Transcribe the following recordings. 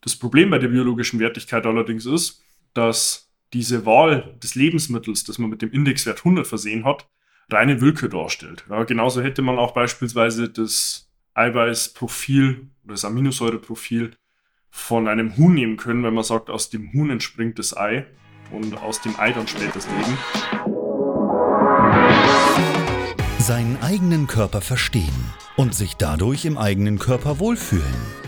Das Problem bei der biologischen Wertigkeit allerdings ist, dass diese Wahl des Lebensmittels, das man mit dem Indexwert 100 versehen hat, reine Willkür darstellt. Ja, genauso hätte man auch beispielsweise das Eiweißprofil oder das Aminosäureprofil von einem Huhn nehmen können, wenn man sagt, aus dem Huhn entspringt das Ei und aus dem Ei dann später das Leben. Seinen eigenen Körper verstehen und sich dadurch im eigenen Körper wohlfühlen.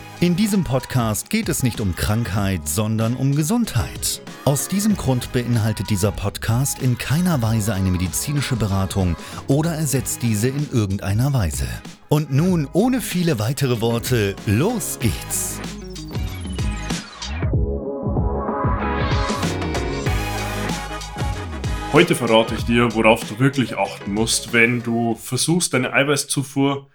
In diesem Podcast geht es nicht um Krankheit, sondern um Gesundheit. Aus diesem Grund beinhaltet dieser Podcast in keiner Weise eine medizinische Beratung oder ersetzt diese in irgendeiner Weise. Und nun, ohne viele weitere Worte, los geht's! Heute verrate ich dir, worauf du wirklich achten musst, wenn du versuchst, deine Eiweißzufuhr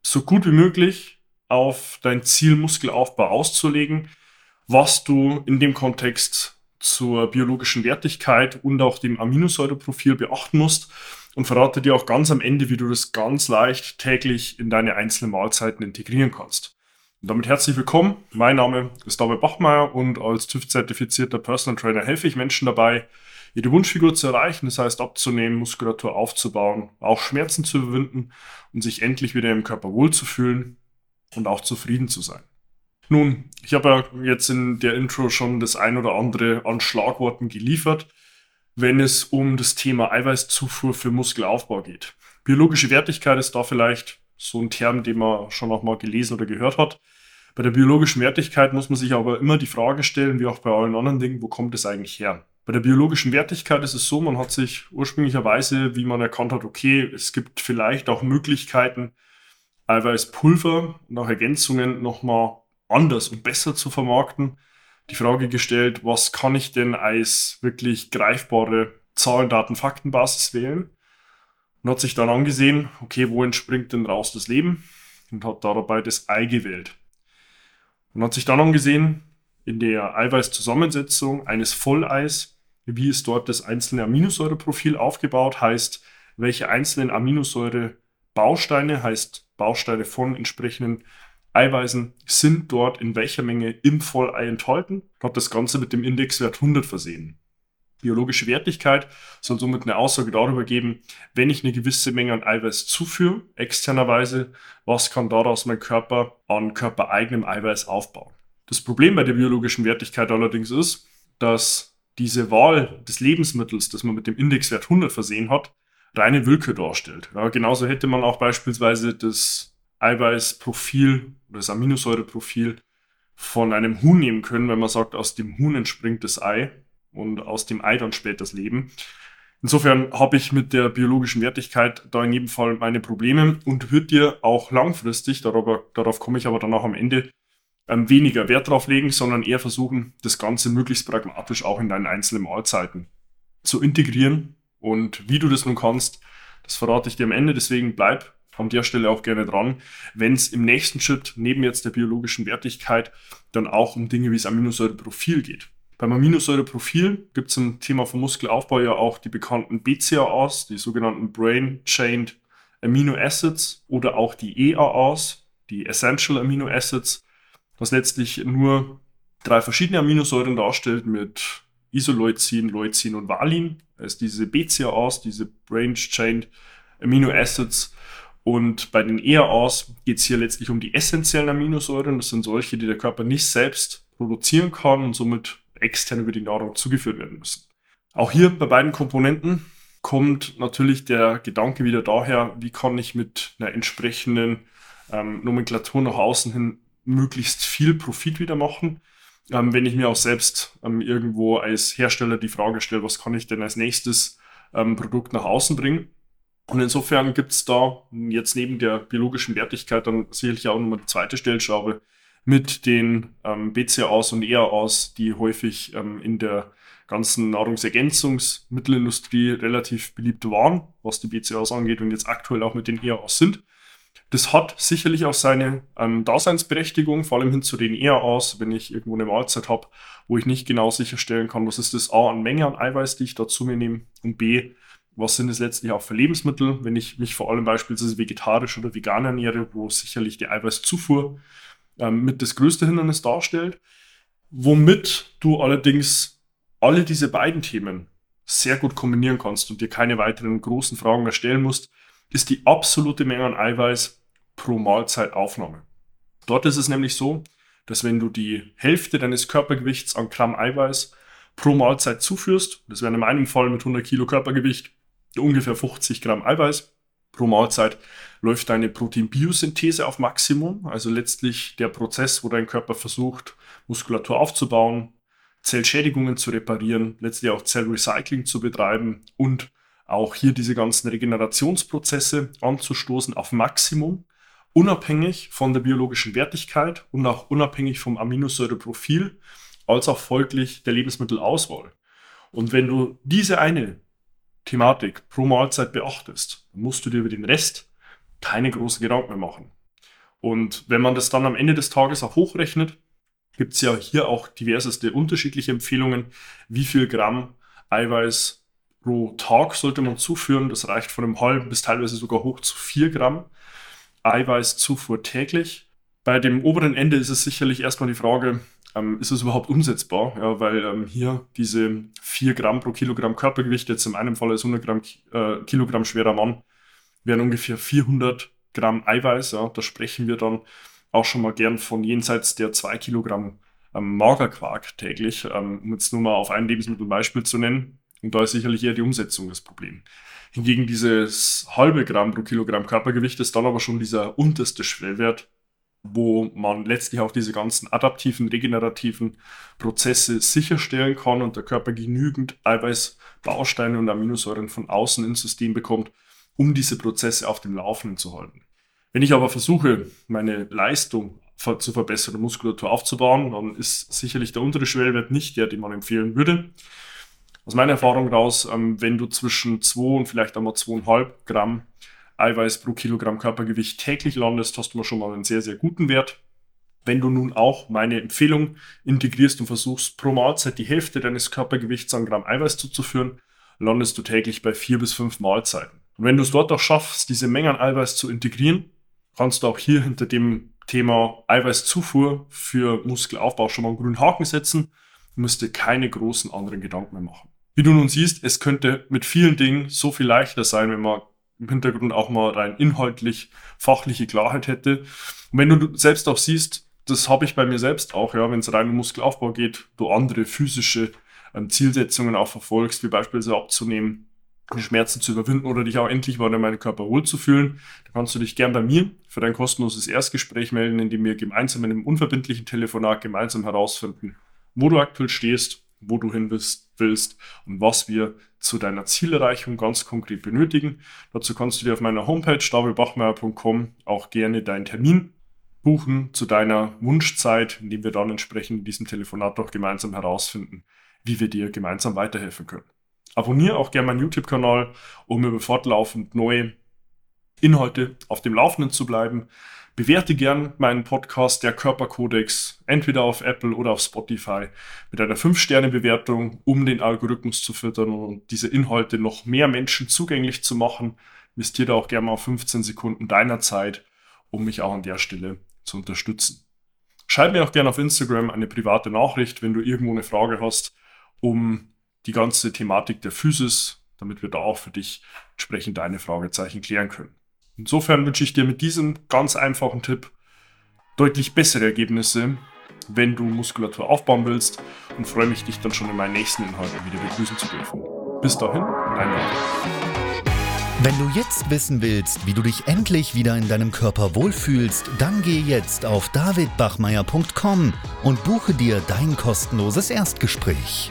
so gut wie möglich auf dein Ziel Muskelaufbau auszulegen, was du in dem Kontext zur biologischen Wertigkeit und auch dem Aminosäureprofil beachten musst und verrate dir auch ganz am Ende, wie du das ganz leicht täglich in deine einzelnen Mahlzeiten integrieren kannst. Und damit herzlich willkommen. Mein Name ist David Bachmeier und als TÜV-zertifizierter Personal Trainer helfe ich Menschen dabei, ihre Wunschfigur zu erreichen, das heißt abzunehmen, Muskulatur aufzubauen, auch Schmerzen zu überwinden und sich endlich wieder im Körper wohlzufühlen und auch zufrieden zu sein. Nun, ich habe ja jetzt in der Intro schon das ein oder andere an Schlagworten geliefert wenn es um das Thema Eiweißzufuhr für Muskelaufbau geht. Biologische Wertigkeit ist da vielleicht so ein Term, den man schon noch mal gelesen oder gehört hat. Bei der biologischen Wertigkeit muss man sich aber immer die Frage stellen, wie auch bei allen anderen Dingen, wo kommt es eigentlich her? Bei der biologischen Wertigkeit ist es so, man hat sich ursprünglicherweise, wie man erkannt hat, okay, es gibt vielleicht auch Möglichkeiten, Eiweißpulver und auch Ergänzungen nochmal anders und besser zu vermarkten die Frage gestellt, was kann ich denn als wirklich greifbare Zahlen, Daten, Faktenbasis wählen? Und hat sich dann angesehen, okay, wo entspringt denn raus das Leben? Und hat dabei das Ei gewählt. Und hat sich dann angesehen, in der Eiweißzusammensetzung eines Volleis, wie ist dort das einzelne Aminosäureprofil aufgebaut, heißt, welche einzelnen Aminosäurebausteine, heißt Bausteine von entsprechenden Eiweißen sind dort in welcher Menge im Vollei enthalten, hat das Ganze mit dem Indexwert 100 versehen. Biologische Wertigkeit soll somit eine Aussage darüber geben, wenn ich eine gewisse Menge an Eiweiß zuführe, externerweise, was kann daraus mein Körper an körpereigenem Eiweiß aufbauen. Das Problem bei der biologischen Wertigkeit allerdings ist, dass diese Wahl des Lebensmittels, das man mit dem Indexwert 100 versehen hat, reine Willkür darstellt. Ja, genauso hätte man auch beispielsweise das Eiweißprofil oder das Aminosäureprofil von einem Huhn nehmen können, wenn man sagt, aus dem Huhn entspringt das Ei und aus dem Ei dann später das Leben. Insofern habe ich mit der biologischen Wertigkeit da in jedem Fall meine Probleme und würde dir auch langfristig, darüber, darauf komme ich aber dann auch am Ende, ähm, weniger Wert drauf legen, sondern eher versuchen, das Ganze möglichst pragmatisch auch in deinen einzelnen Mahlzeiten zu integrieren. Und wie du das nun kannst, das verrate ich dir am Ende. Deswegen bleib an der Stelle auch gerne dran, wenn es im nächsten Schritt neben jetzt der biologischen Wertigkeit dann auch um Dinge wie das Aminosäureprofil geht. Beim Aminosäureprofil gibt es im Thema vom Muskelaufbau ja auch die bekannten BCAAs, die sogenannten Brain Chained Amino Acids oder auch die EAAs, die Essential Amino Acids, was letztlich nur drei verschiedene Aminosäuren darstellt mit Isoleucin, Leucin und Valin. Also diese BCAAs, diese Brain Chained Amino Acids und bei den ERAs geht es hier letztlich um die essentiellen Aminosäuren. Das sind solche, die der Körper nicht selbst produzieren kann und somit extern über die Nahrung zugeführt werden müssen. Auch hier bei beiden Komponenten kommt natürlich der Gedanke wieder daher, wie kann ich mit einer entsprechenden ähm, Nomenklatur nach außen hin möglichst viel Profit wieder machen. Ähm, wenn ich mir auch selbst ähm, irgendwo als Hersteller die Frage stelle, was kann ich denn als nächstes ähm, Produkt nach außen bringen. Und insofern gibt es da jetzt neben der biologischen Wertigkeit dann sicherlich auch nochmal die zweite Stellschraube mit den ähm, BCAAs und EAAs, die häufig ähm, in der ganzen Nahrungsergänzungsmittelindustrie relativ beliebt waren, was die BCAAs angeht und jetzt aktuell auch mit den EAAs sind. Das hat sicherlich auch seine ähm, Daseinsberechtigung, vor allem hin zu den EAAs, wenn ich irgendwo eine Mahlzeit habe, wo ich nicht genau sicherstellen kann, was ist das A an Menge an Eiweiß, die ich da zu mir nehme und B, was sind es letztlich auch für Lebensmittel, wenn ich mich vor allem beispielsweise vegetarisch oder vegan ernähre, wo sicherlich die Eiweißzufuhr ähm, mit das größte Hindernis darstellt. Womit du allerdings alle diese beiden Themen sehr gut kombinieren kannst und dir keine weiteren großen Fragen mehr stellen musst, ist die absolute Menge an Eiweiß pro Mahlzeitaufnahme. Dort ist es nämlich so, dass wenn du die Hälfte deines Körpergewichts an Gramm Eiweiß pro Mahlzeit zuführst, das wäre in meinem Fall mit 100 Kilo Körpergewicht ungefähr 50 Gramm Eiweiß pro Mahlzeit, läuft deine Proteinbiosynthese auf Maximum, also letztlich der Prozess, wo dein Körper versucht, Muskulatur aufzubauen, Zellschädigungen zu reparieren, letztlich auch Zellrecycling zu betreiben und auch hier diese ganzen Regenerationsprozesse anzustoßen auf Maximum, unabhängig von der biologischen Wertigkeit und auch unabhängig vom Aminosäureprofil, als auch folglich der Lebensmittelauswahl. Und wenn du diese eine Thematik pro Mahlzeit beachtest, musst du dir über den Rest keine großen Gedanken mehr machen. Und wenn man das dann am Ende des Tages auch hochrechnet, gibt es ja hier auch diverseste unterschiedliche Empfehlungen, wie viel Gramm Eiweiß pro Tag sollte man zuführen. Das reicht von einem halben bis teilweise sogar hoch zu vier Gramm Eiweißzufuhr täglich. Bei dem oberen Ende ist es sicherlich erstmal die Frage, ähm, ist es überhaupt umsetzbar? Ja, weil ähm, hier diese 4 Gramm pro Kilogramm Körpergewicht, jetzt in meinem Fall als 100 Gramm, äh, Kilogramm schwerer Mann, wären ungefähr 400 Gramm Eiweiß. Ja, da sprechen wir dann auch schon mal gern von jenseits der 2 Kilogramm ähm, Magerquark täglich, ähm, um jetzt nur mal auf ein Lebensmittelbeispiel zu nennen. Und da ist sicherlich eher die Umsetzung das Problem. Hingegen dieses halbe Gramm pro Kilogramm Körpergewicht ist dann aber schon dieser unterste Schwellwert, wo man letztlich auch diese ganzen adaptiven, regenerativen Prozesse sicherstellen kann und der Körper genügend Eiweißbausteine und Aminosäuren von außen ins System bekommt, um diese Prozesse auf dem Laufenden zu halten. Wenn ich aber versuche, meine Leistung zu verbessern und Muskulatur aufzubauen, dann ist sicherlich der untere Schwellwert nicht der, den man empfehlen würde. Aus meiner Erfahrung raus, ähm, wenn du zwischen 2 und vielleicht einmal 2,5 Gramm Eiweiß pro Kilogramm Körpergewicht täglich landest, hast du mal schon mal einen sehr, sehr guten Wert. Wenn du nun auch meine Empfehlung integrierst und versuchst, pro Mahlzeit die Hälfte deines Körpergewichts an Gramm Eiweiß zuzuführen, landest du täglich bei vier bis fünf Mahlzeiten. Und wenn du es dort auch schaffst, diese Menge an Eiweiß zu integrieren, kannst du auch hier hinter dem Thema Eiweißzufuhr für Muskelaufbau schon mal einen grünen Haken setzen und musst dir keine großen anderen Gedanken mehr machen. Wie du nun siehst, es könnte mit vielen Dingen so viel leichter sein, wenn man im Hintergrund auch mal rein inhaltlich fachliche Klarheit hätte. Und wenn du selbst auch siehst, das habe ich bei mir selbst auch, ja, wenn es rein um Muskelaufbau geht, du andere physische ähm, Zielsetzungen auch verfolgst, wie beispielsweise abzunehmen, Schmerzen zu überwinden oder dich auch endlich mal in meinem Körper wohlzufühlen, dann kannst du dich gern bei mir für dein kostenloses Erstgespräch melden, in dem wir gemeinsam in einem unverbindlichen Telefonat gemeinsam herausfinden, wo du aktuell stehst, wo du hin willst und was wir zu deiner Zielerreichung ganz konkret benötigen. Dazu kannst du dir auf meiner Homepage davidbachmeier.com auch gerne deinen Termin buchen zu deiner Wunschzeit, indem wir dann entsprechend in diesem Telefonat auch gemeinsam herausfinden, wie wir dir gemeinsam weiterhelfen können. Abonniere auch gerne meinen YouTube-Kanal, um über fortlaufend neue Inhalte auf dem Laufenden zu bleiben. Bewerte gern meinen Podcast Der Körperkodex entweder auf Apple oder auf Spotify mit einer 5-Sterne-Bewertung, um den Algorithmus zu füttern und diese Inhalte noch mehr Menschen zugänglich zu machen. Investiere auch gerne mal 15 Sekunden deiner Zeit, um mich auch an der Stelle zu unterstützen. Schreib mir auch gerne auf Instagram eine private Nachricht, wenn du irgendwo eine Frage hast, um die ganze Thematik der Physis, damit wir da auch für dich entsprechend deine Fragezeichen klären können. Insofern wünsche ich dir mit diesem ganz einfachen Tipp deutlich bessere Ergebnisse wenn du Muskulatur aufbauen willst und freue mich, dich dann schon in meinen nächsten Inhalten wieder begrüßen zu dürfen. Bis dahin, dein David. Wenn du jetzt wissen willst, wie du dich endlich wieder in deinem Körper wohlfühlst, dann geh jetzt auf davidbachmeier.com und buche dir dein kostenloses Erstgespräch.